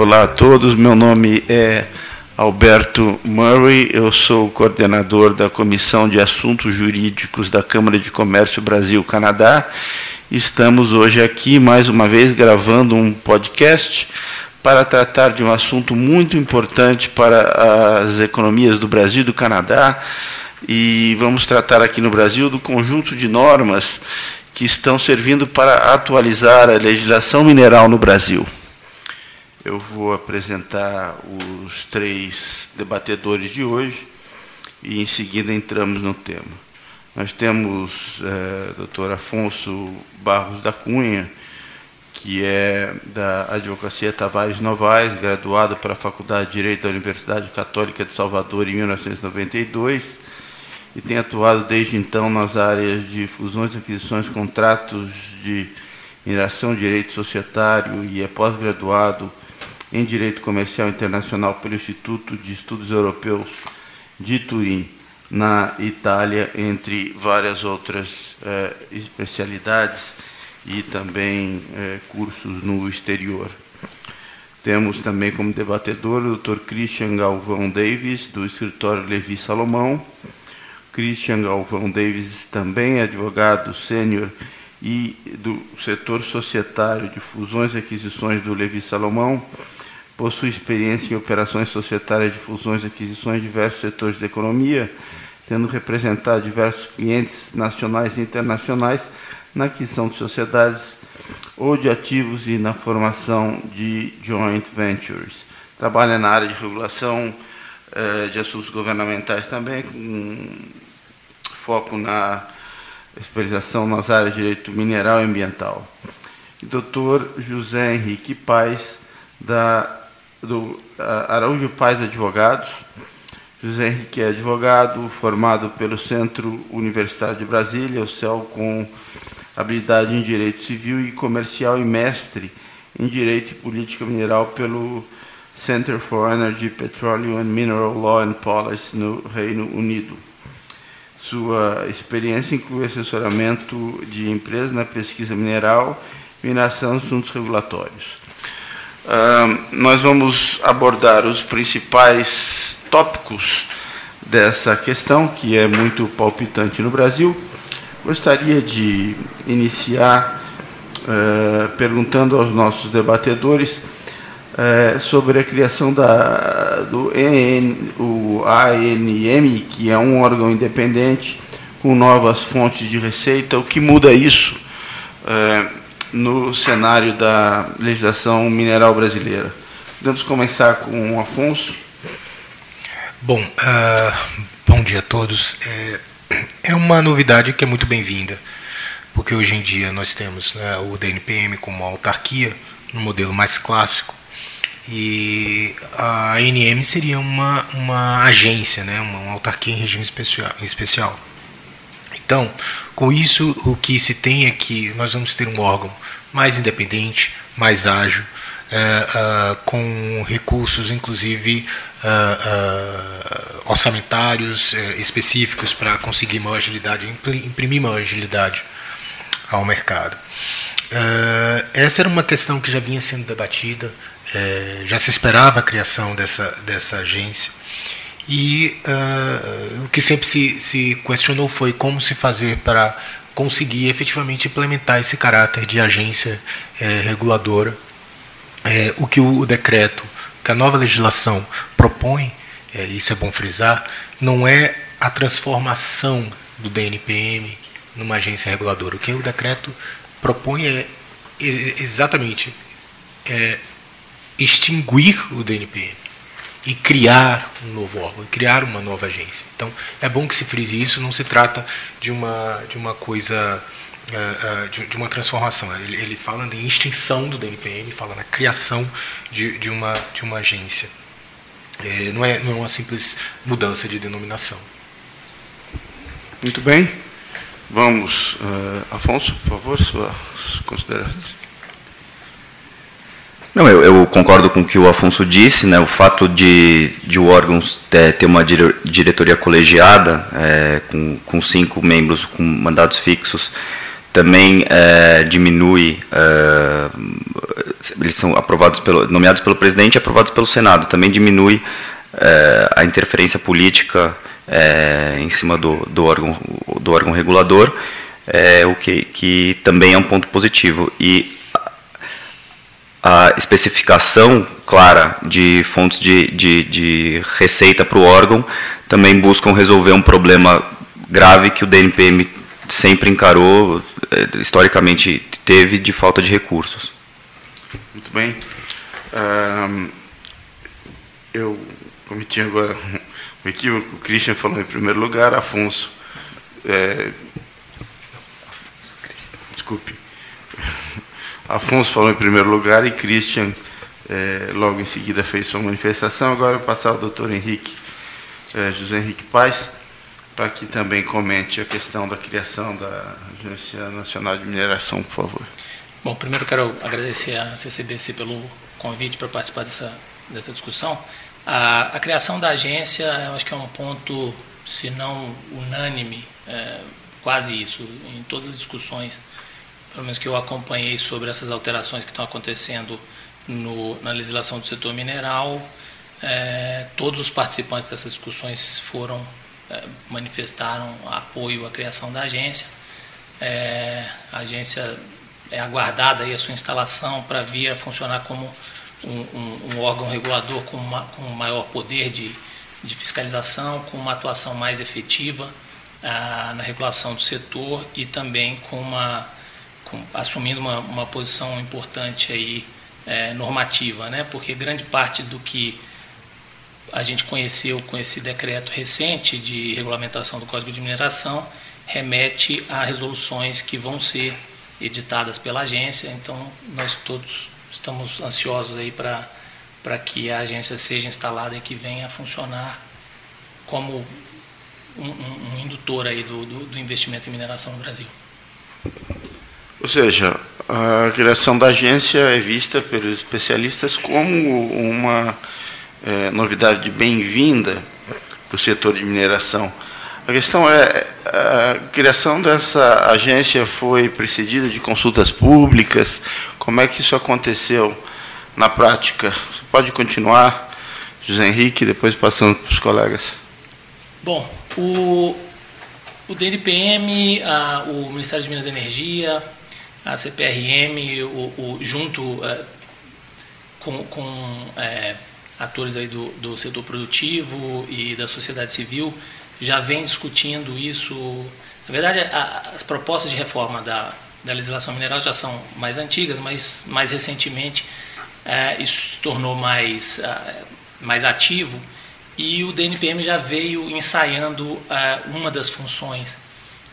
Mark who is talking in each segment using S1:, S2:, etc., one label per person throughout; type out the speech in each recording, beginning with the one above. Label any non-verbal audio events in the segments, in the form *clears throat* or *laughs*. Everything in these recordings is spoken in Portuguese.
S1: Olá a todos, meu nome é Alberto Murray, eu sou coordenador da Comissão de Assuntos Jurídicos da Câmara de Comércio Brasil-Canadá. Estamos hoje aqui, mais uma vez, gravando um podcast para tratar de um assunto muito importante para as economias do Brasil e do Canadá. E vamos tratar aqui no Brasil do conjunto de normas que estão servindo para atualizar a legislação mineral no Brasil. Eu vou apresentar os três debatedores de hoje e em seguida entramos no tema. Nós temos é, Dr. Afonso Barros da Cunha, que é da Advocacia Tavares Novaes, graduado pela Faculdade de Direito da Universidade Católica de Salvador em 1992 e tem atuado desde então nas áreas de fusões, aquisições, contratos de mineração, direito societário e é pós-graduado em Direito Comercial Internacional pelo Instituto de Estudos Europeus de Turim, na Itália, entre várias outras eh, especialidades e também eh, cursos no exterior. Temos também como debatedor o Dr. Christian Galvão Davis, do escritório Levi Salomão. Christian Galvão Davis também é advogado sênior e do setor societário de fusões e aquisições do Levi Salomão possui experiência em operações societárias de fusões e aquisições em diversos setores da economia, tendo representado diversos clientes nacionais e internacionais na aquisição de sociedades ou de ativos e na formação de joint ventures. Trabalha na área de regulação eh, de assuntos governamentais também, com foco na especialização nas áreas de direito mineral e ambiental. E doutor José Henrique Paes, da do Araújo Paz Advogados. José Henrique é advogado, formado pelo Centro Universitário de Brasília, o CEL, com habilidade em Direito Civil e Comercial e mestre em Direito e Política Mineral pelo Center for Energy, Petroleum and Mineral Law and Policy no Reino Unido. Sua experiência inclui assessoramento de empresas na pesquisa mineral, mineração e assuntos regulatórios. Nós vamos abordar os principais tópicos dessa questão, que é muito palpitante no Brasil. Gostaria de iniciar uh, perguntando aos nossos debatedores uh, sobre a criação da, do EN, o ANM, que é um órgão independente com novas fontes de receita. O que muda isso? No cenário da legislação mineral brasileira. Vamos começar com o Afonso.
S2: Bom, uh, bom dia a todos. É, é uma novidade que é muito bem-vinda, porque hoje em dia nós temos né, o DNPM como uma autarquia, no modelo mais clássico, e a ANM seria uma, uma agência, né, uma, autarquia em regime especial. especial. Então, com isso, o que se tem é que nós vamos ter um órgão mais independente, mais ágil, é, é, com recursos, inclusive é, orçamentários específicos para conseguir maior agilidade, imprimir maior agilidade ao mercado. essa era uma questão que já vinha sendo debatida, já se esperava a criação dessa, dessa agência. E uh, o que sempre se, se questionou foi como se fazer para conseguir efetivamente implementar esse caráter de agência é, reguladora. É, o que o decreto, que a nova legislação propõe, é, isso é bom frisar, não é a transformação do DNPM numa agência reguladora. O que o decreto propõe é exatamente extinguir o DNPM e criar um novo órgão, criar uma nova agência. Então, é bom que se frise isso, não se trata de uma, de uma coisa, uh, uh, de, uma transformação. Ele, fala em extinção do DNPM, fala na criação de, de, uma, de uma agência. É, não, é, não é uma simples mudança de denominação.
S1: Muito bem. Vamos, uh, Afonso, por favor, sua consideração.
S3: Não, eu, eu, concordo com o que o Afonso disse, né? O fato de, de o órgão ter, ter uma diretoria colegiada, é, com, com cinco membros com mandatos fixos, também é, diminui, é, eles são aprovados pelo, nomeados pelo presidente e aprovados pelo Senado, também diminui é, a interferência política é, em cima do, do, órgão, do órgão regulador, é, o que, que também é um ponto positivo. E a especificação clara de fontes de, de, de receita para o órgão também buscam resolver um problema grave que o DNPM sempre encarou, eh, historicamente teve, de falta de recursos.
S1: Muito bem. Um, eu cometi agora um equívoco. O Christian falou em primeiro lugar, Afonso. É, desculpe. Afonso falou em primeiro lugar e Christian é, logo em seguida fez sua manifestação. Agora eu vou passar ao doutor Henrique, é, José Henrique Paz, para que também comente a questão da criação da Agência Nacional de Mineração, por favor.
S4: Bom, primeiro quero agradecer à CCBC pelo convite para participar dessa, dessa discussão. A, a, criação da agência, eu acho que é um ponto, se não unânime, é, quase isso, em todas as discussões pelo menos que eu acompanhei sobre essas alterações que estão acontecendo no, na legislação do setor mineral, é, todos os participantes dessas discussões foram é, manifestaram apoio à criação da agência. É, a agência é aguardada aí a sua instalação para vir a funcionar como um, um, um órgão regulador com, uma, com maior poder de, de fiscalização, com uma atuação mais efetiva ah, na regulação do setor e também com uma assumindo uma, uma posição importante aí é, normativa, né? Porque grande parte do que a gente conheceu com esse decreto recente de regulamentação do Código de Mineração remete a resoluções que vão ser editadas pela agência. Então, nós todos estamos ansiosos aí para para que a agência seja instalada e que venha a funcionar como um, um, um indutor aí do, do, do investimento em mineração no Brasil.
S1: Ou seja, a criação da agência é vista pelos especialistas como uma é, novidade bem-vinda para o setor de mineração. A questão é, a criação dessa agência foi precedida de consultas públicas? Como é que isso aconteceu na prática? Você pode continuar, José Henrique, depois passando para os colegas.
S4: Bom, o, o DNPM, a, o Ministério de Minas e Energia, a CPRM, o, o junto é, com, com é, atores aí do, do setor produtivo e da sociedade civil, já vem discutindo isso. Na verdade, a, as propostas de reforma da, da legislação mineral já são mais antigas, mas mais recentemente é, isso se tornou mais, mais ativo e o DNPM já veio ensaiando uma das funções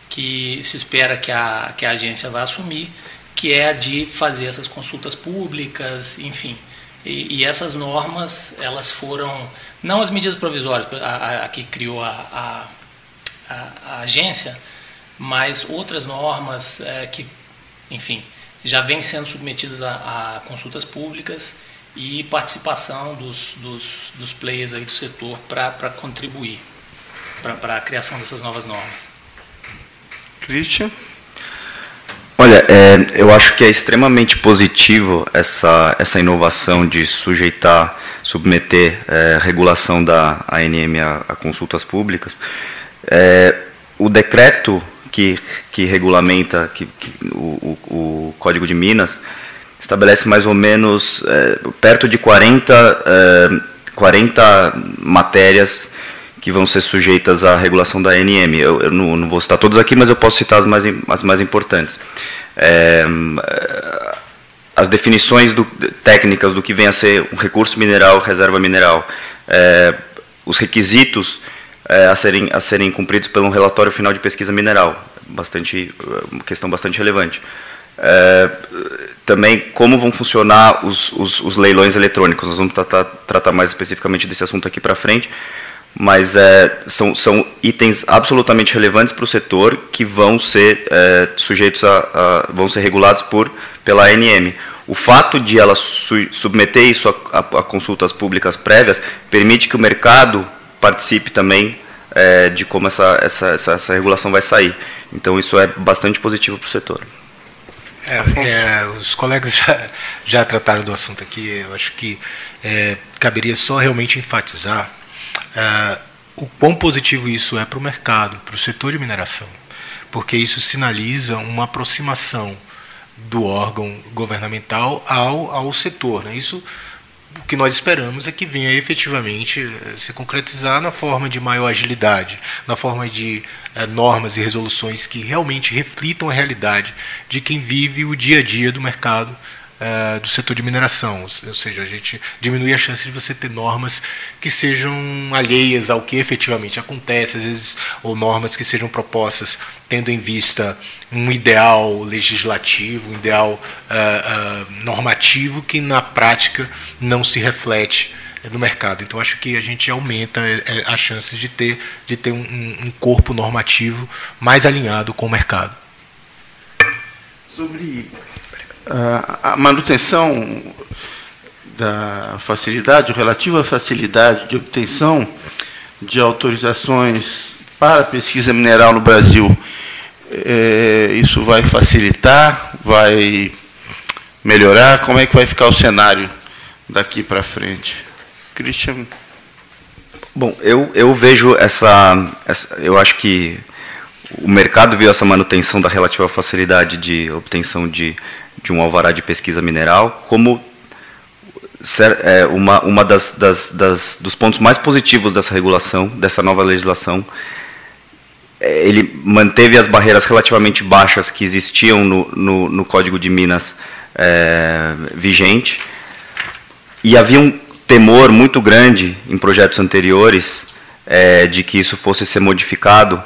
S4: que se espera que a, que a agência vá assumir, que é a de fazer essas consultas públicas, enfim. E, e essas normas, elas foram, não as medidas provisórias, a, a, a que criou a, a, agência, mas outras normas é, que, enfim, já vêm sendo submetidas a, consultas públicas e participação dos, dos, dos players aí do setor para contribuir para a criação dessas novas normas.
S1: Christian?
S3: Olha, é, eu acho que é extremamente positivo essa, essa inovação de sujeitar, submeter é, regulação da ANM a, a consultas públicas. É, o decreto que, que regulamenta que, que o, o, o, Código de Minas estabelece mais ou menos é, perto de 40, 40 é, matérias que vão ser sujeitas à regulação da ANM. Eu, eu não, não, vou citar todas aqui, mas eu posso citar as mais, as mais importantes. É, as definições do, técnicas do que vem a ser um recurso mineral, reserva mineral, é, os requisitos é, a, serem, a serem cumpridos pelo relatório final de pesquisa mineral, bastante, uma questão bastante relevante. É, também como vão funcionar os, os, os, leilões eletrônicos. Nós vamos tratar, tratar mais especificamente desse assunto aqui para frente mas é, são, são itens absolutamente relevantes para o setor que vão ser é, sujeitos a, a, vão ser regulados por pela ANM. O fato de ela su, submeter isso a, a, consultas públicas prévias permite que o mercado participe também é, de como essa, essa, essa, essa, regulação vai sair. Então isso é bastante positivo para o setor.
S2: É, é, os colegas já, já trataram do assunto aqui. Eu acho que é, caberia só realmente enfatizar é, o quão positivo isso é para o mercado, para o setor de mineração, porque isso sinaliza uma aproximação do órgão governamental ao, ao setor. Né? Isso o que nós esperamos é que venha efetivamente eh, se concretizar na forma de maior agilidade, na forma de é, normas e resoluções que realmente reflitam a realidade de quem vive o dia a dia do mercado é, do setor de mineração, ou seja, a gente diminui a chance de você ter normas que sejam alheias ao que efetivamente acontece, às vezes, ou normas que sejam propostas tendo em vista um ideal legislativo, um ideal uh, uh, normativo que na prática não se reflete no mercado. Então acho que a gente aumenta as chances de ter, de ter um, um corpo normativo mais alinhado com o mercado.
S1: Sobre a manutenção da facilidade, relativa facilidade de obtenção de autorizações para pesquisa mineral no Brasil, é, isso vai facilitar, vai melhorar? Como é que vai ficar o cenário daqui para frente? Christian?
S3: Bom, eu, eu vejo essa, essa. Eu acho que o mercado viu essa manutenção da relativa facilidade de obtenção de de um alvará de pesquisa mineral como é, uma, uma das, das, das, dos pontos mais positivos dessa regulação, dessa nova legislação. É, ele manteve as barreiras relativamente baixas que existiam no, no, no Código de Minas é, vigente, e havia um temor muito grande em projetos anteriores é, de que isso fosse ser modificado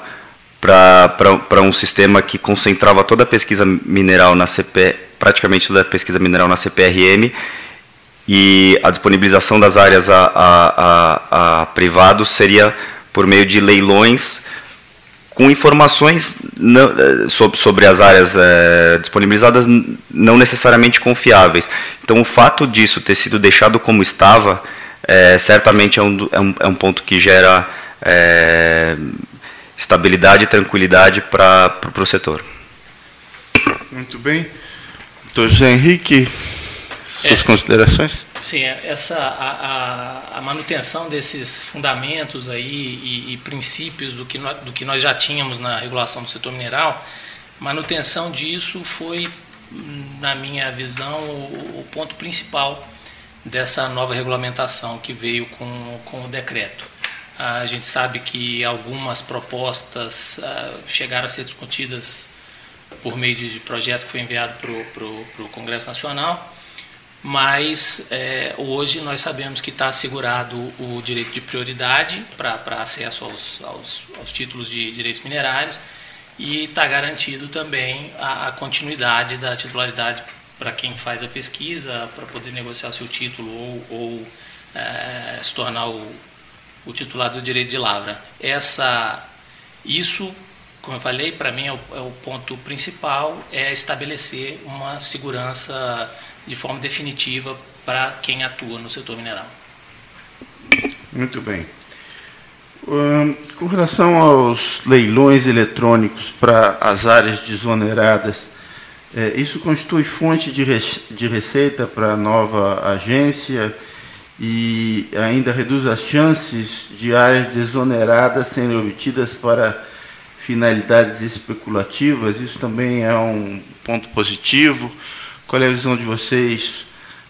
S3: para um sistema que concentrava toda a pesquisa mineral na CP, praticamente toda a pesquisa mineral na CPRM e a disponibilização das áreas a, a, a, a privados seria por meio de leilões com informações não, sobre, sobre as áreas é, disponibilizadas não necessariamente confiáveis. Então, o fato disso ter sido deixado como estava, é, certamente é um, é, um, é um ponto que gera estabilidade e tranquilidade para o setor.
S1: Muito bem. Doutor José Henrique, suas é, considerações?
S4: Sim, essa, a, a, a, manutenção desses fundamentos aí e, e princípios do que, nós, do que nós já tínhamos na regulação do setor mineral, manutenção disso foi, na minha visão, o, o ponto principal dessa nova regulamentação que veio com, com o decreto. A gente sabe que algumas propostas uh, chegaram a ser discutidas por meio de projeto que foi enviado para o Congresso Nacional, mas é, hoje nós sabemos que está assegurado o direito de prioridade para acesso aos, aos, aos, títulos de direitos minerários e está garantido também a, a continuidade da titularidade para quem faz a pesquisa, para poder negociar o seu título ou, ou é, se tornar o o titular do direito de lavra. Essa, isso, como eu falei, para mim é o, é o, ponto principal, é estabelecer uma segurança de forma definitiva para quem atua no setor mineral.
S1: Muito bem. com relação aos leilões eletrônicos para as áreas desoneradas, é, isso constitui fonte de, de receita para a nova agência? e ainda reduz as chances de áreas desoneradas serem obtidas para finalidades especulativas. Isso também é um ponto positivo. Qual é a visão de vocês?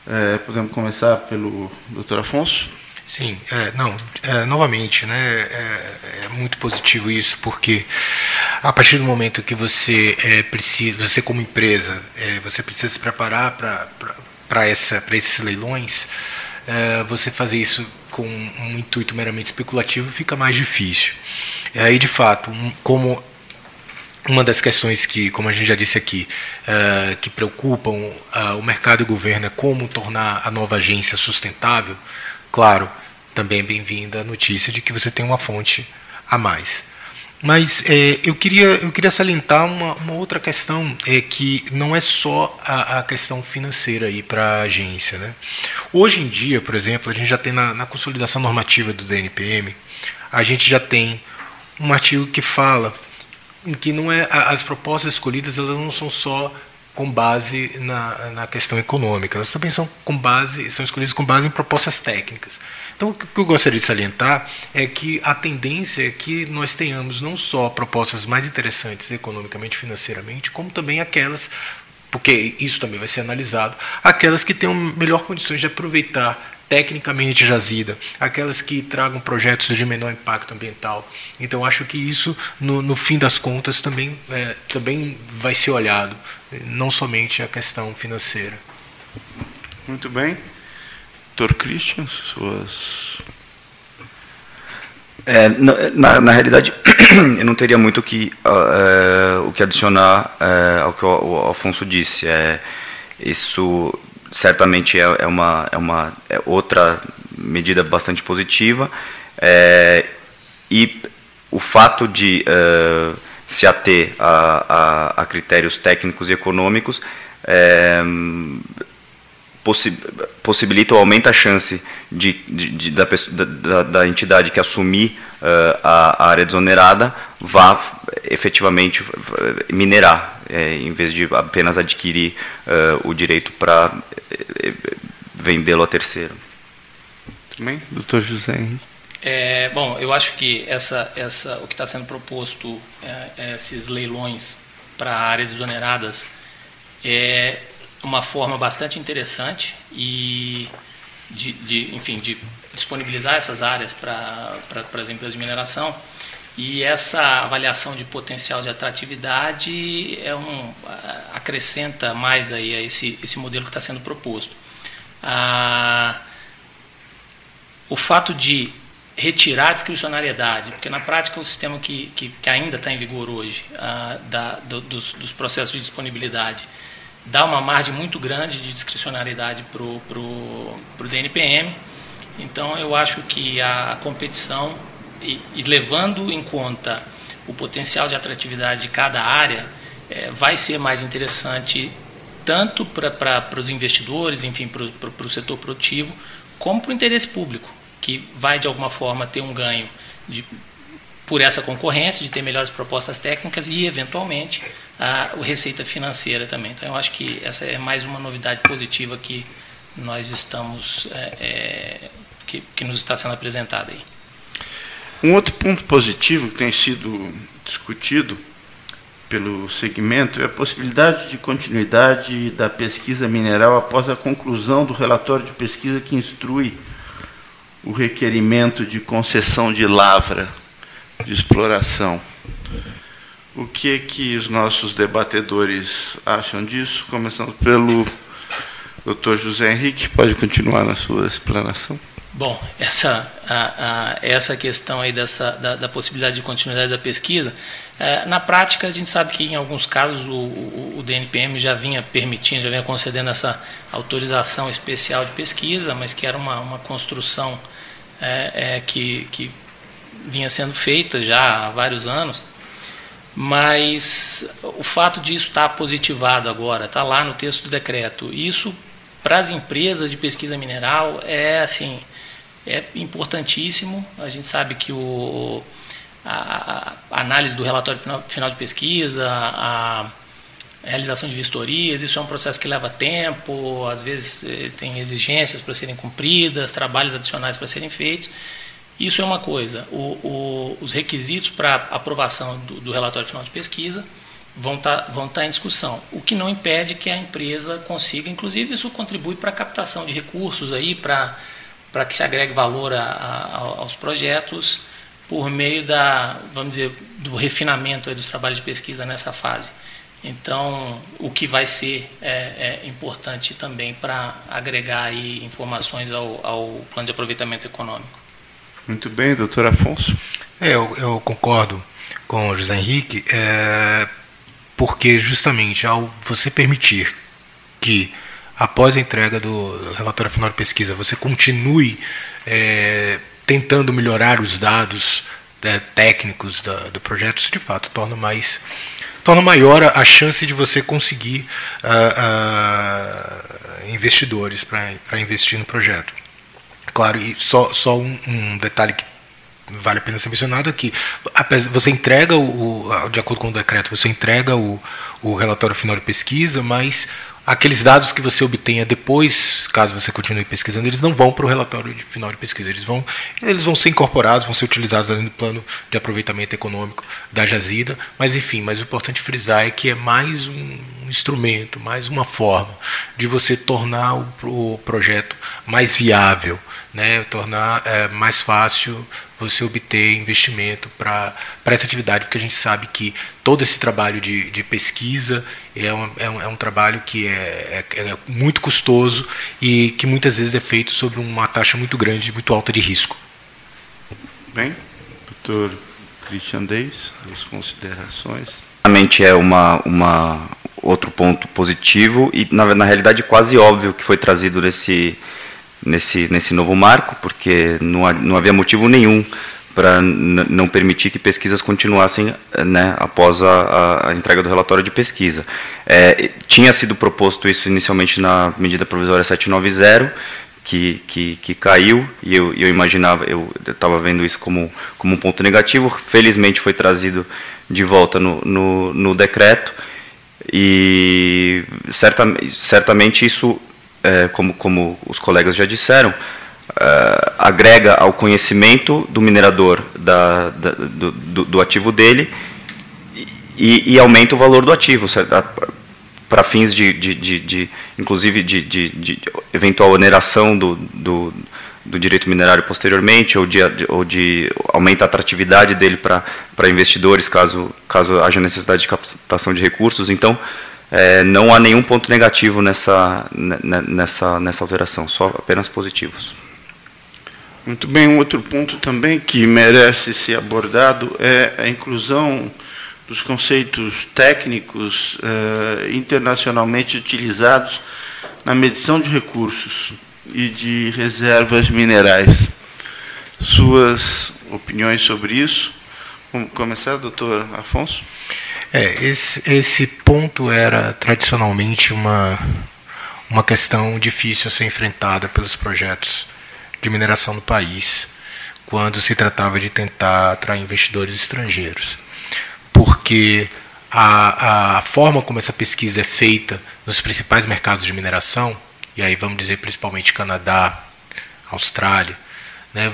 S1: É, podemos começar pelo doutor Afonso?
S2: Sim, é, não, é, novamente, né, é, é, muito positivo isso, porque a partir do momento que você é, precisa, você como empresa, é, você precisa se preparar para esses leilões, você fazer isso com um intuito meramente especulativo fica mais difícil. E aí, de fato, como uma das questões que, como a gente já disse aqui, uh, que preocupam uh, o mercado e o governo é como tornar a nova agência sustentável, claro, também é bem-vinda a notícia de que você tem uma fonte a mais. Mas é, eu, queria, eu queria salientar uma, uma outra questão, é que não é só a, a questão financeira para a agência. Né? Hoje em dia, por exemplo, a gente já tem na, na consolidação normativa do DNPM, a gente já tem um artigo que fala em que não é as propostas escolhidas elas não são só com base na, na questão econômica, elas também são com base são escolhidas com base em propostas técnicas. Então, o que eu gostaria de salientar é que a tendência é que nós tenhamos não só propostas mais interessantes economicamente, financeiramente, como também aquelas porque isso também vai ser analisado, aquelas que tenham melhor condições de aproveitar tecnicamente jazida, aquelas que tragam projetos de menor impacto ambiental. Então, acho que isso, no, no fim das contas, também, é, também vai ser olhado, não somente a questão financeira.
S1: Muito bem. Doutor Christian, suas.
S3: É, na, na, realidade, *clears throat* eu não teria muito que, uh, o que adicionar uh, ao que o, o Alfonso disse. É, isso certamente é, é, uma, é uma é outra medida bastante positiva. É, e o fato de uh, se ater a, a, a, critérios técnicos e econômicos possi possibilita ou aumenta a chance de, de, de da, da, da, entidade que assumir uh, a, a, área desonerada vá efetivamente minerar é, em vez de apenas adquirir uh, o direito para eh, vendê-lo a terceiro.
S1: Também, doutor José Henrique.
S4: É, bom, eu acho que essa, essa, o que está sendo proposto, é, é, esses leilões para áreas desoneradas, é uma forma bastante interessante e de, de enfim, de disponibilizar essas áreas para as empresas de mineração e essa avaliação de potencial de atratividade é um, acrescenta mais aí a esse, esse modelo que está sendo proposto. O fato de retirar a discricionariedade, porque na prática o sistema que, que, que ainda está em vigor hoje, ah, da, do, dos, dos processos de disponibilidade, dá uma margem muito grande de discricionariedade para o pro, pro DNPM. Então eu acho que a competição e, e levando em conta o potencial de atratividade de cada área, é, vai ser mais interessante tanto para os investidores, enfim, para o setor produtivo, como para o interesse público, que vai de alguma forma ter um ganho de, por essa concorrência, de ter melhores propostas técnicas e, eventualmente, a, receita financeira também. Então, eu acho que essa é mais uma novidade positiva que nós estamos, é, é, que, que nos está sendo apresentada aí.
S1: Um outro ponto positivo que tem sido discutido pelo segmento é a possibilidade de continuidade da pesquisa mineral após a conclusão do relatório de pesquisa que instrui o requerimento de concessão de lavra de exploração. O que que os nossos debatedores acham disso? Começando pelo Dr. José Henrique, pode continuar na sua explanação.
S4: Bom, essa, a, a, essa questão aí dessa, da, da, possibilidade de continuidade da pesquisa, é, na prática a gente sabe que em alguns casos o, o, o, DNPM já vinha permitindo, já vinha concedendo essa autorização especial de pesquisa, mas que era uma, uma construção é, é, que, que vinha sendo feita já há vários anos. Mas o fato disso estar positivado agora, está lá no texto do decreto, isso para as empresas de pesquisa mineral é assim é importantíssimo. A gente sabe que o, a, a análise do relatório final de pesquisa, a realização de vistorias, isso é um processo que leva tempo, às vezes eh, tem exigências para serem cumpridas, trabalhos adicionais para serem feitos. Isso é uma coisa. O, o, os requisitos para aprovação do, do, relatório final de pesquisa vão estar tá, vão tá em discussão, o que não impede que a empresa consiga, inclusive isso contribui para a captação de recursos aí para para que se agregue valor a, a, aos projetos por meio da, vamos dizer, do refinamento dos trabalhos de pesquisa nessa fase. Então, o que vai ser é, é importante também para agregar aí informações ao, ao, plano de aproveitamento econômico.
S1: Muito bem, doutor Afonso.
S2: É, eu, eu, concordo com o José Henrique, é, porque justamente ao você permitir que após a entrega do relatório final de pesquisa, você continue é, tentando melhorar os dados é, técnicos da, do projeto, isso de fato torna mais torna maior a, chance de você conseguir uh, uh, investidores para investir no projeto. Claro, e só, só um, um, detalhe que vale a pena ser mencionado aqui. Você entrega, o, de acordo com o decreto, você entrega o, o relatório final de pesquisa, mas aqueles dados que você obtenha depois, caso você continue pesquisando, eles não vão para o relatório de final de pesquisa, eles vão, eles vão ser incorporados, vão ser utilizados no plano de aproveitamento econômico da jazida, mas enfim, mas o importante frisar é que é mais um instrumento, mais uma forma de você tornar o, o projeto mais viável, né, tornar é, mais fácil você obter investimento para essa atividade, porque a gente sabe que todo esse trabalho de, de pesquisa é um, é, um, é um trabalho que é, é, é, muito custoso e que muitas vezes é feito sobre uma taxa muito grande, muito alta de risco.
S1: Bem, doutor Christian Deis, as considerações.
S3: Realmente é uma, uma outro ponto positivo e na, na realidade quase óbvio que foi trazido nesse nesse, nesse novo marco, porque não, não havia motivo nenhum para não permitir que pesquisas continuassem né, após a, a, entrega do relatório de pesquisa. É, tinha sido proposto isso inicialmente na medida provisória 790, que, que, que caiu, e eu, eu imaginava, eu estava vendo isso como, como um ponto negativo, felizmente foi trazido de volta no, no, no decreto, e certa, certamente isso é, como, como os colegas já disseram, é, agrega ao conhecimento do minerador da, da, do, do, ativo dele e, e, aumenta o valor do ativo, para fins de, de, de, de, inclusive, de eventual oneração do, do, do direito minerário posteriormente, ou de, ou de aumenta a atratividade dele para investidores, caso, caso haja necessidade de captação de recursos. Então, é, não há nenhum ponto negativo nessa, nessa, nessa alteração, só apenas positivos.
S1: Muito bem, um outro ponto também que merece ser abordado é a inclusão dos conceitos técnicos eh, internacionalmente utilizados na medição de recursos e de reservas minerais. Suas opiniões sobre isso? Vamos começar, doutor Afonso?
S2: É, esse, esse ponto era tradicionalmente uma, uma questão difícil a ser enfrentada pelos projetos de mineração no país, quando se tratava de tentar atrair investidores estrangeiros. Porque a, a forma como essa pesquisa é feita nos principais mercados de mineração, e aí vamos dizer principalmente Canadá, Austrália, né,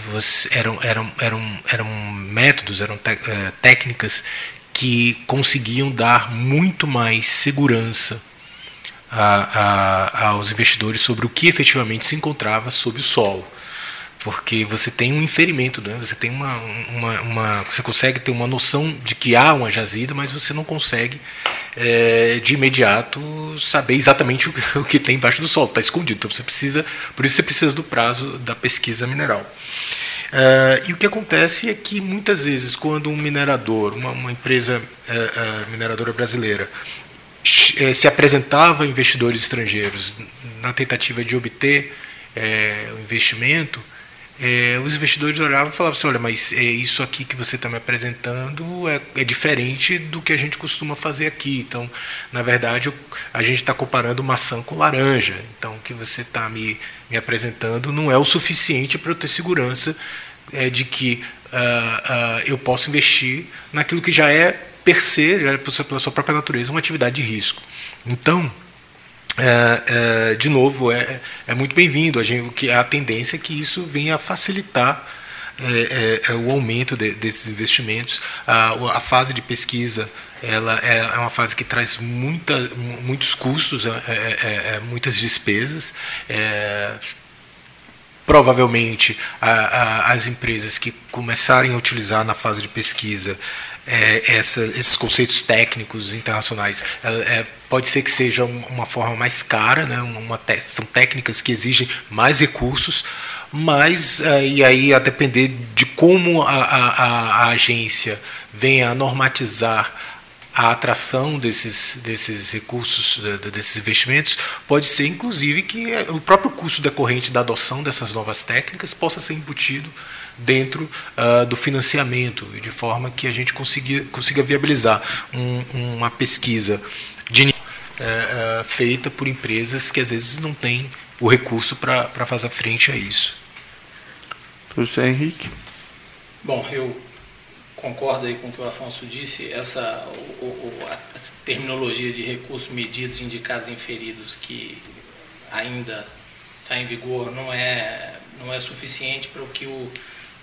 S2: eram, eram, eram, eram métodos, eram é, técnicas que conseguiam dar muito mais segurança a, a, aos investidores sobre o que efetivamente se encontrava sob o solo. Porque você tem um inferimento, né? você tem uma, uma, uma, você consegue ter uma noção de que há uma jazida, mas você não consegue é, de imediato saber exatamente o, *laughs* o que tem embaixo do solo, está escondido. Então você precisa, por isso você precisa do prazo da pesquisa mineral. Uh, e o que acontece é que muitas vezes, quando um minerador, uma, uma empresa uh, uh, mineradora brasileira, se apresentava a investidores estrangeiros na tentativa de obter o investimento, os investidores olhavam e falavam assim: olha, mas isso aqui que você está me apresentando é, é, diferente do que a gente costuma fazer aqui. Então, na verdade, a gente está comparando maçã com laranja. Então, o que você está me me apresentando não é o suficiente para eu ter segurança é, de que uh, uh, eu posso investir naquilo que já é per se, já é pela sua própria natureza, uma atividade de risco. Então, é, é, de novo, é, é muito bem-vindo. A, a tendência é que isso venha a facilitar é, é, é, o aumento de, desses investimentos. A, a, fase de pesquisa ela é, é uma fase que traz muita, muitos custos, é, é, é muitas despesas. provavelmente a, a, as empresas que começarem a utilizar na fase de pesquisa essa, esses conceitos técnicos internacionais pode ser que seja uma forma mais cara, né? uma, são técnicas que exigem mais recursos, mas eh, e aí a depender de como a, a, a agência venha a normatizar a atração desses, desses recursos, desses investimentos, pode ser inclusive que eh, o próprio custo decorrente da adoção dessas novas técnicas possa ser embutido dentro uh, do financiamento, de forma que a gente consiga, consiga viabilizar um, uma pesquisa de, uh, uh, feita por empresas que às vezes não têm o recurso para fazer frente a isso.
S1: Professor Henrique.
S4: Bom, eu concordo aí com o que o Afonso disse, essa o, o, a terminologia de recursos medidos, indicados inferidos que ainda está em vigor não é, não é suficiente para o que o,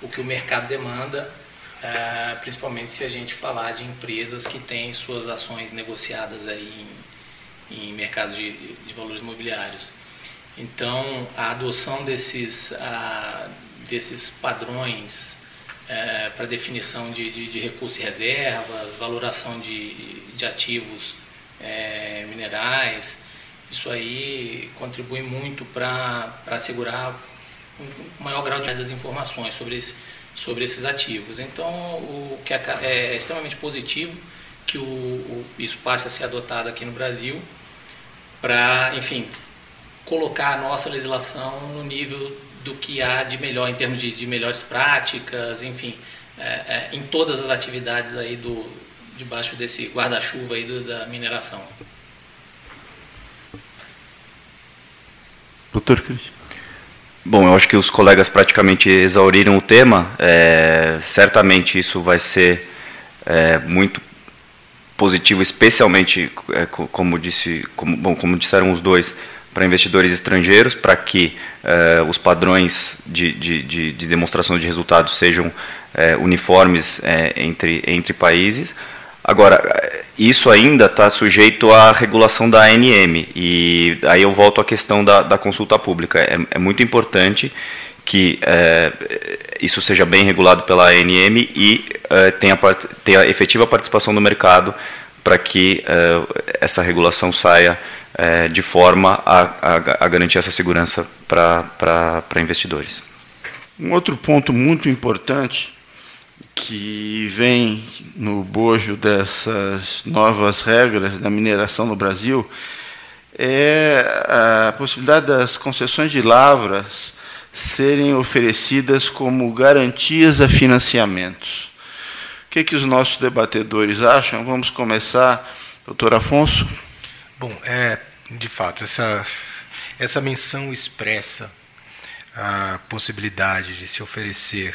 S4: o que o mercado demanda, é, principalmente se a gente falar de empresas que têm suas ações negociadas aí em, em mercados de, de valores imobiliários. Então, a adoção desses, a, desses padrões é, para definição de, de, de, recursos e reservas, valoração de, de ativos é, minerais. Isso aí contribui muito para assegurar um maior grau de das informações sobre, esse, sobre esses ativos. Então, o que é, é extremamente positivo que o, o, isso passe a ser adotado aqui no Brasil para, enfim, colocar a nossa legislação no nível do que há de melhor em termos de, de melhores práticas, enfim, é, é, em todas as atividades aí do debaixo desse guarda-chuva aí do, da mineração.
S1: Doutor Cristian.
S3: Bom, eu acho que os colegas praticamente exauriram o tema. É, certamente isso vai ser é, muito positivo, especialmente, é, como, disse, como, bom, como disseram os dois, para investidores estrangeiros, para que eh, os padrões de, de, de, de, demonstração de resultados sejam eh, uniformes eh, entre, entre países. Agora, isso ainda está sujeito à regulação da ANM, e aí eu volto à questão da, da consulta pública. É, é, muito importante que isso seja bem regulado pela ANM e tenha, tenha efetiva participação do mercado para que essa regulação saia é, de forma a, a, a, garantir essa segurança para investidores.
S1: Um outro ponto muito importante que vem no bojo dessas novas regras da mineração no Brasil é a possibilidade das concessões de lavras serem oferecidas como garantias a financiamentos. O que, que os nossos debatedores acham? Vamos começar, doutor Afonso.
S2: Bom, é, de fato, essa, essa menção expressa a possibilidade de se oferecer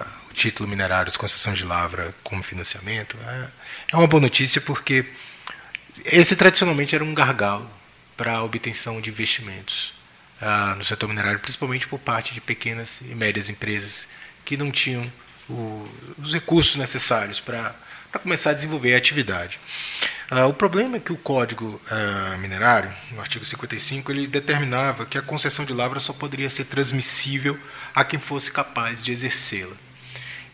S2: uh, o título minerário, concessão de lavra como financiamento, é, é uma boa notícia porque esse tradicionalmente era um gargalo para a obtenção de investimentos uh, no setor minerário, principalmente por parte de pequenas e médias empresas que não tinham o, os recursos necessários para começar a desenvolver a atividade. Uh, o problema é que o Código uh, Minerário, no artigo 55, ele determinava que a concessão de lavra só poderia ser transmissível a quem fosse capaz de exercê-la.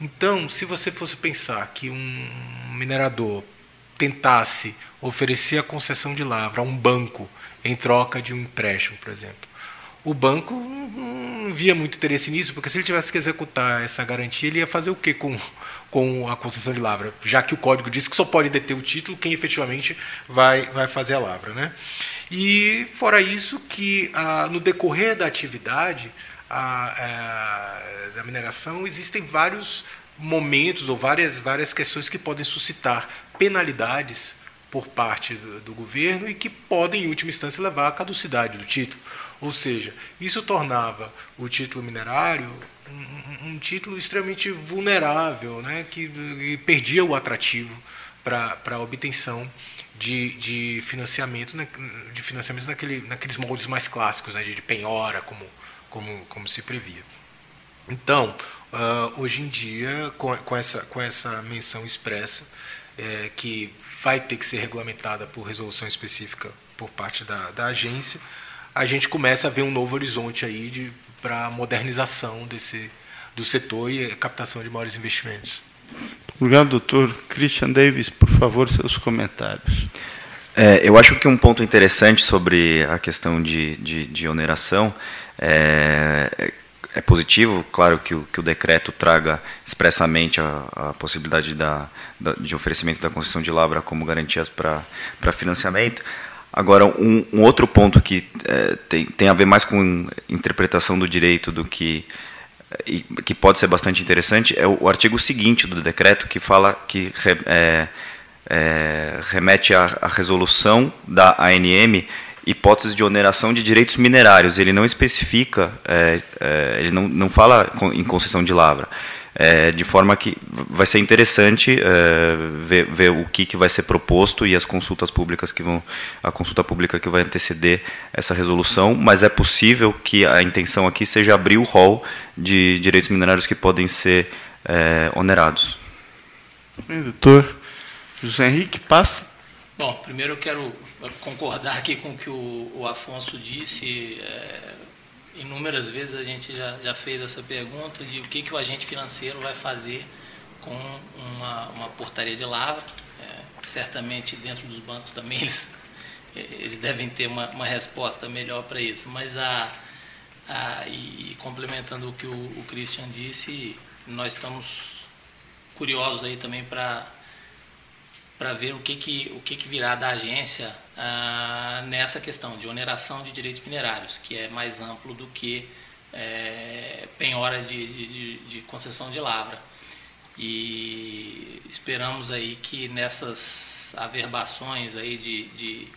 S2: Então, se você fosse pensar que um minerador tentasse oferecer a concessão de lavra a um banco em troca de um empréstimo, por exemplo, o banco não via muito interesse nisso, porque se ele tivesse que executar essa garantia, ele ia fazer o quê com com a concessão de lavra, já que o código diz que só pode deter o título quem efetivamente vai, vai fazer a lavra. Né? E, fora isso, que ah, no decorrer da atividade a, a, da mineração existem vários momentos ou várias, várias questões que podem suscitar penalidades por parte do, do governo e que podem, em última instância, levar à caducidade do título. Ou seja, isso tornava o título minerário um, um título extremamente vulnerável, né, que, perdia o atrativo para a obtenção de, de financiamento, né, de financiamentos naquele, naqueles moldes mais clássicos, né, de penhora, como, como, como se previa. Então, uh, hoje em dia, com, com, essa, com essa menção expressa, é, que vai ter que ser regulamentada por resolução específica por parte da, da agência, a gente começa a ver um novo horizonte aí de para a modernização desse, do setor e a captação de maiores investimentos.
S1: Obrigado, doutor. Christian Davis, por favor, seus comentários.
S3: É, eu acho que um ponto interessante sobre a questão de, de, de oneração é, é, positivo, claro que o, que o decreto traga expressamente a, a possibilidade da, da, de oferecimento da concessão de lavra como garantias para financiamento, Agora, um, um outro ponto que é, tem, tem a ver mais com interpretação do direito do que que pode ser bastante interessante é o, o artigo seguinte do decreto que fala que re, é, é, remete à, à, resolução da ANM hipótese de oneração de direitos minerários. Ele não especifica, é, é, ele não, não fala em concessão de lavra. É, de forma que vai ser interessante é, ver, ver, o que, que vai ser proposto e as consultas públicas que vão a consulta pública que vai anteceder essa resolução, mas é possível que a intenção aqui seja abrir o rol de direitos minerários que podem ser é, onerados.
S1: Doutor José Henrique, passa.
S4: Bom, primeiro eu quero concordar aqui com o que o, o Afonso disse. Inúmeras vezes a gente já, já fez essa pergunta de o que, que o agente financeiro vai fazer com uma, uma portaria de lavra. É, certamente dentro dos bancos também *laughs* eles, eles devem ter uma, uma resposta melhor para isso. Mas a, a e, complementando o que o, o Christian disse, nós estamos curiosos aí também para para ver o que, que, o que, que virá da agência ah, nessa questão de oneração de direitos minerários, que é mais amplo do que é, penhora de, de, de concessão de lavra. E esperamos aí que nessas averbações aí de, de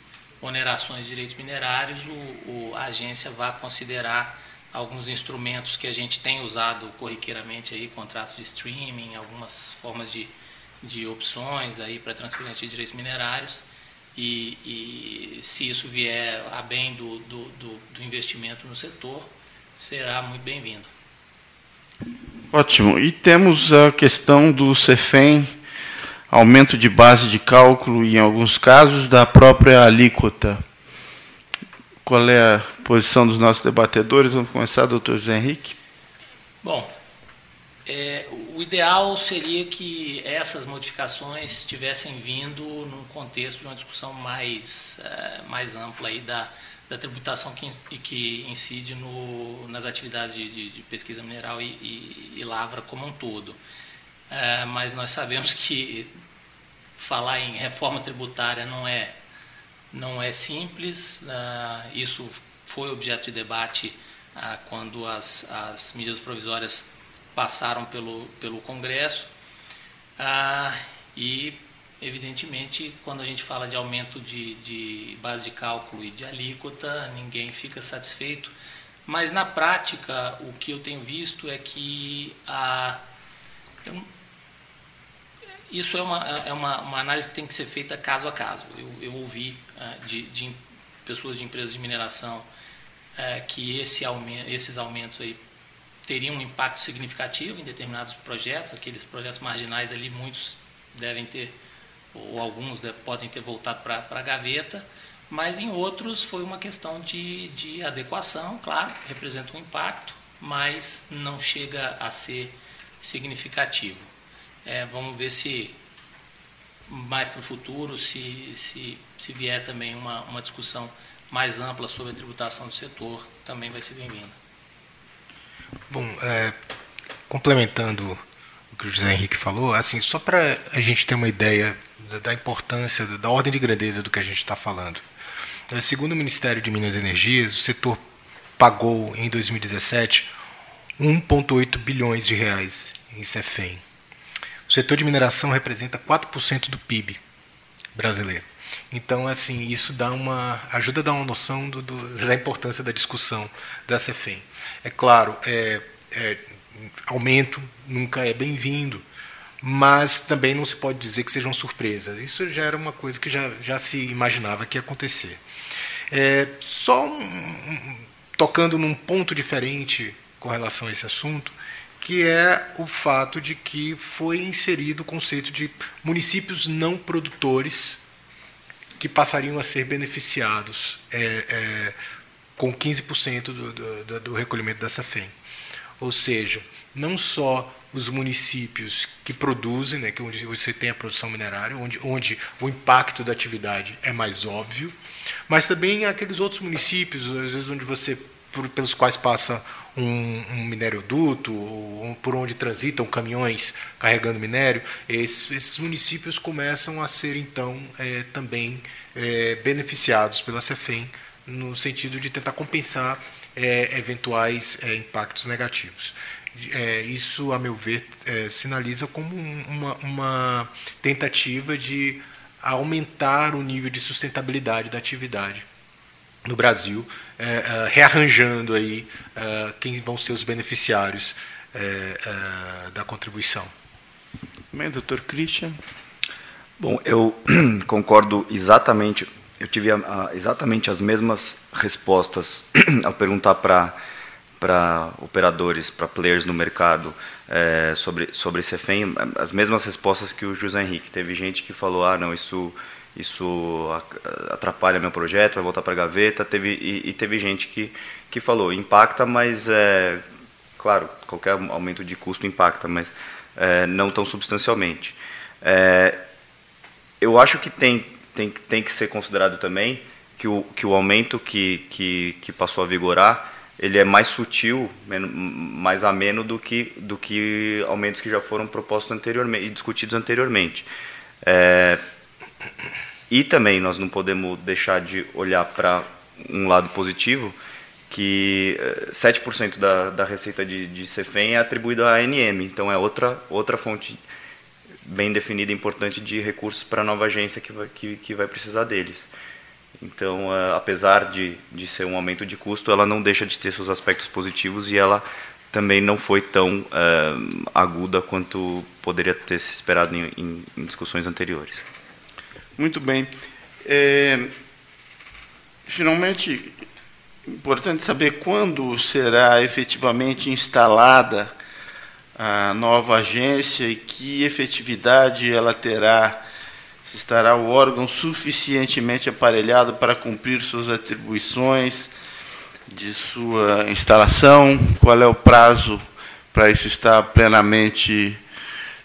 S4: onerações de direitos minerários, o, o, a agência vá considerar alguns instrumentos que a gente tem usado corriqueiramente aí, contratos de streaming, algumas formas de de opções aí para transferência de direitos minerários e, e, se isso vier a bem do, do, do, do investimento no setor, será muito bem-vindo.
S1: Ótimo. E temos a questão do CEFEM, aumento de base de cálculo e, em alguns casos, da própria alíquota. Qual é a posição dos nossos debatedores? Vamos começar, doutor José Henrique.
S4: Bom, é, o ideal seria que essas modificações tivessem vindo num contexto de uma discussão mais, é, mais ampla aí da, da tributação que, que incide no, nas atividades de, de, de pesquisa mineral e, e, e, lavra como um todo. É, mas nós sabemos que falar em reforma tributária não é, não é simples, é, isso foi objeto de debate quando as, as medidas provisórias passaram pelo, pelo Congresso. Ah, e, evidentemente, quando a gente fala de aumento de, de base de cálculo e de alíquota, ninguém fica satisfeito. Mas, na prática, o que eu tenho visto é que a, isso é, uma, é uma, uma, análise que tem que ser feita caso a caso. Eu, eu ouvi ah, de, de, pessoas de empresas de mineração ah, que esse aumento, esses aumentos aí teria um impacto significativo em determinados projetos, aqueles projetos marginais ali, muitos devem ter, ou alguns podem ter voltado para a gaveta, mas em outros foi uma questão de, de adequação, claro, representa um impacto, mas não chega a ser significativo. É, vamos ver se mais para o futuro, se, se, se vier também uma, uma discussão mais ampla sobre a tributação do setor, também vai ser bem-vinda.
S2: Bom, é, complementando o que o José Henrique falou, assim, só para a gente ter uma ideia da, da importância, da, da, ordem de grandeza do que a gente está falando. É, segundo o Ministério de Minas e Energias, o setor pagou em 2017 1,8 bilhões de reais em CEFEM. O setor de mineração representa 4% do PIB brasileiro. Então, assim, isso dá uma ajuda a dar uma noção do, do, da importância da discussão da CEFEM. É claro, é, é, aumento nunca é bem-vindo, mas também não se pode dizer que seja uma surpresa. Isso já era uma coisa que já, já se imaginava que ia acontecer. É, só um, tocando num ponto diferente com relação a esse assunto, que é o fato de que foi inserido o conceito de municípios não produtores que passariam a ser beneficiados é, é, com 15% do, do, do recolhimento dessa FEM. Ou seja, não só os municípios que produzem, né, que onde você tem a produção minerária, onde, onde o impacto da atividade é mais óbvio, mas também aqueles outros municípios, às vezes onde você por, pelos quais passa um, um minérioduto, ou por onde transitam caminhões carregando minério, esses, esses municípios começam a ser então é, também é, beneficiados pela CEFEM no sentido de tentar compensar é, eventuais é, impactos negativos. É, isso, a meu ver, é, sinaliza como uma, uma tentativa de aumentar o nível de sustentabilidade da atividade no Brasil, é, é, rearranjando aí quem vão ser os beneficiários é, é, da contribuição.
S1: Bem, doutor Christian.
S3: Bom, eu *clears throat* concordo exatamente. Eu tive a, a, exatamente as mesmas respostas *clears throat* ao perguntar para para operadores, para players no mercado é, sobre sobre CFEM, as mesmas respostas que o José Henrique. Teve gente que falou, ah, não, isso isso atrapalha meu projeto, vai voltar para a gaveta. Teve e, e, teve gente que que falou, impacta, mas é claro, qualquer aumento de custo impacta, mas é, não tão substancialmente. É, eu acho que tem tem tem que ser considerado também que o que o aumento que que, que passou a vigorar ele é mais sutil, mais ameno do que, do que aumentos que já foram propostos anteriormente e discutidos anteriormente. É, e também nós não podemos deixar de olhar para um lado positivo, que 7% é, da, da receita de, de Cefem é atribuída à ANM, então é outra, outra fonte bem definida e importante de recursos para a nova agência que vai, que, que vai precisar deles. Então, uh, apesar de, de ser um aumento de custo, ela não deixa de ter seus aspectos positivos e ela também não foi tão uh, aguda quanto poderia ter se esperado em, em, em discussões anteriores.
S1: Muito bem. É, finalmente, importante saber quando será efetivamente instalada a nova agência e que efetividade ela terá estará o órgão suficientemente aparelhado para cumprir suas atribuições de sua instalação? Qual é o prazo para isso estar plenamente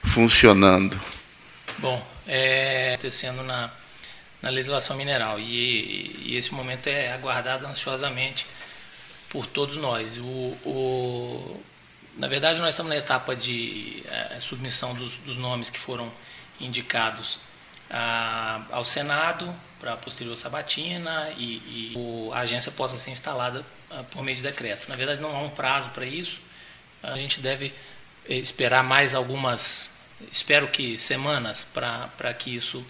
S1: funcionando?
S4: Bom, é acontecendo na, na legislação mineral e, e, esse momento é aguardado ansiosamente por todos nós. O, o, na verdade, nós estamos na etapa de é, submissão dos, dos nomes que foram indicados a, ao Senado para a posterior sabatina e, e o, a agência possa ser instalada a, por meio de decreto. Na verdade, não há um prazo para isso. A gente deve esperar mais algumas, espero que semanas, para que isso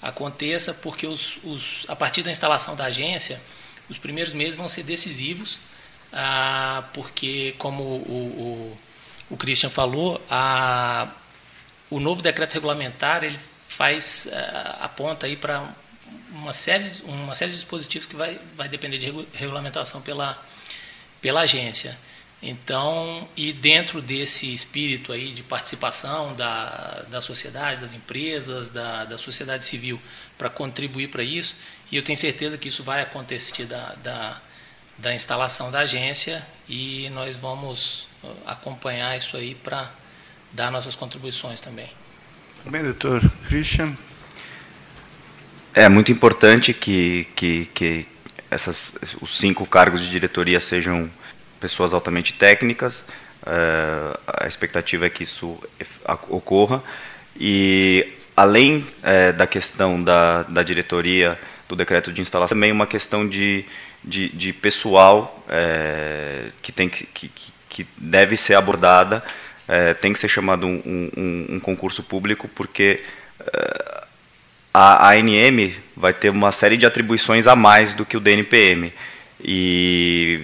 S4: aconteça, porque os, os, a partir da instalação da agência, os primeiros meses vão ser decisivos, ah, porque, como o, o, o Christian falou, a, o novo decreto regulamentar ele faz uh, aponta aí para uma série uma série de dispositivos que vai vai depender de regulamentação pela pela agência. Então, e dentro desse espírito aí de participação da, da sociedade, das empresas, da, da sociedade civil, para contribuir para isso, e eu tenho certeza que isso vai acontecer da, da, da instalação da agência e nós vamos acompanhar isso aí para dar nossas contribuições também.
S1: Bem, doutor Christian.
S3: É muito importante que, que, que essas, os cinco cargos de diretoria sejam pessoas altamente técnicas. Uh, a expectativa é que isso ocorra. E, além uh, da questão da, da diretoria, do decreto de instalação, também uma questão de, de, de pessoal uh, que, tem que, que, que deve ser abordada é, tem que ser chamado um, um, um concurso público, porque é, a ANM vai ter uma série de atribuições a mais do que o DNPM. E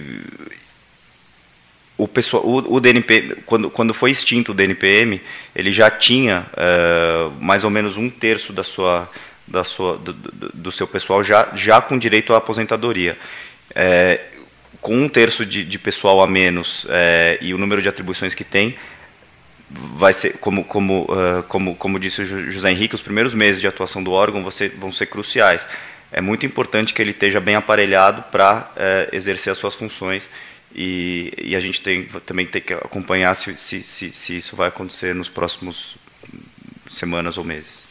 S3: o, pessoal, o, o DNP, quando, quando foi extinto o DNPM, ele já tinha é, mais ou menos um terço da sua, da sua, do, do, seu pessoal já, já com direito à aposentadoria. É, com um terço de, de pessoal a menos é, e o número de atribuições que tem, vai ser como como uh, como como disse o José Henrique os primeiros meses de atuação do órgão ser, vão ser cruciais é muito importante que ele esteja bem aparelhado para uh, exercer as suas funções e, e, a gente tem também tem que acompanhar se, se, se, se isso vai acontecer nos próximos semanas ou meses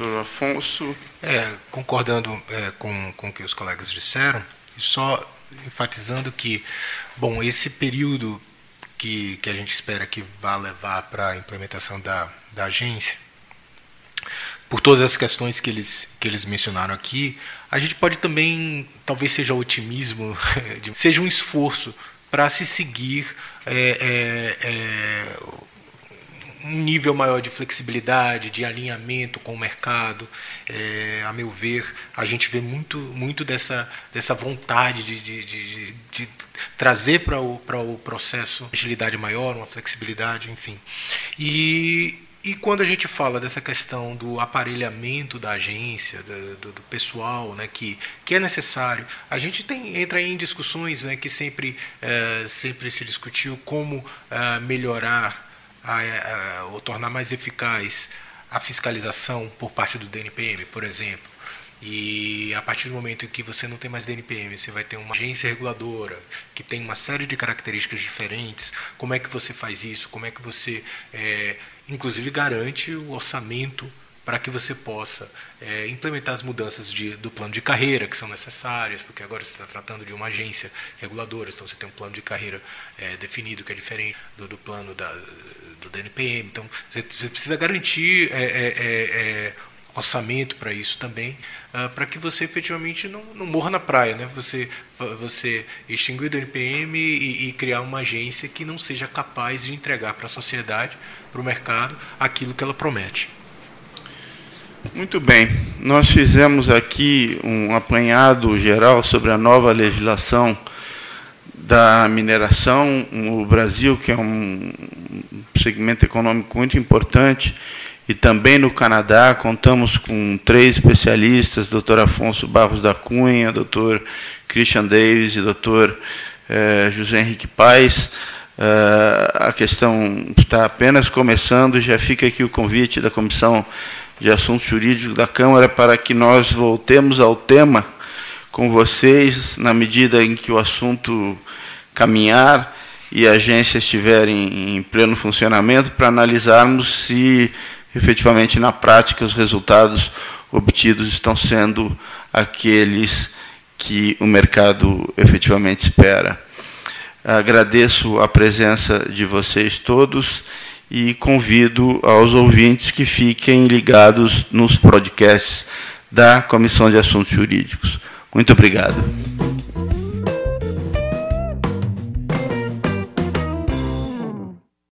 S1: doutor Afonso.
S2: É, concordando é, com com o que os colegas disseram só enfatizando que bom esse período que, que a gente espera que vá levar para a implementação da, da agência, por todas as questões que eles, que eles mencionaram aqui, a gente pode também, talvez seja otimismo, *laughs* seja um esforço para se seguir é, é, é, um nível maior de flexibilidade, de alinhamento com o mercado. É, a meu ver, a gente vê muito, muito dessa, dessa vontade de, de, de, de trazer para o, para o processo agilidade maior, uma flexibilidade, enfim. E, e quando a gente fala dessa questão do aparelhamento da agência, do, do, pessoal, né, que, que é necessário, a gente tem, entra em discussões né, que sempre, é, sempre se discutiu como é, melhorar a, a, ou tornar mais eficaz a fiscalização por parte do DNPM, por exemplo. E a partir do momento em que você não tem mais DNPM, você vai ter uma agência reguladora que tem uma série de características diferentes. Como é que você faz isso? Como é que você, é, inclusive, garante o orçamento para que você possa é, implementar as mudanças de, do plano de carreira que são necessárias, porque agora você está tratando de uma agência reguladora, então você tem um plano de carreira é, definido que é diferente do, do plano da, do DNPM. Então você, precisa garantir é, é, é, é orçamento para isso também, uh, para que você efetivamente não, não morra na praia, né? Você, você extinguir o DNPM e, e criar uma agência que não seja capaz de entregar para a sociedade, para o mercado, aquilo que ela promete.
S1: Muito bem, nós fizemos aqui um apanhado geral sobre a nova legislação da mineração no Brasil, que é um segmento econômico muito importante, e também no Canadá contamos com três especialistas, Dr. Afonso Barros da Cunha, Dr. Christian Davis e Dr. Eh, José Henrique Paes. Uh, a questão está apenas começando, já fica aqui o convite da Comissão de Assuntos Jurídicos da Câmara para que nós voltemos ao tema com vocês na medida em que o assunto caminhar e a agência estiver em, em pleno funcionamento para analisarmos se efetivamente na prática os resultados obtidos estão sendo aqueles que o mercado efetivamente espera. Agradeço a presença de vocês todos e convido aos ouvintes que fiquem ligados nos podcasts da Comissão de Assuntos Jurídicos. Muito obrigado.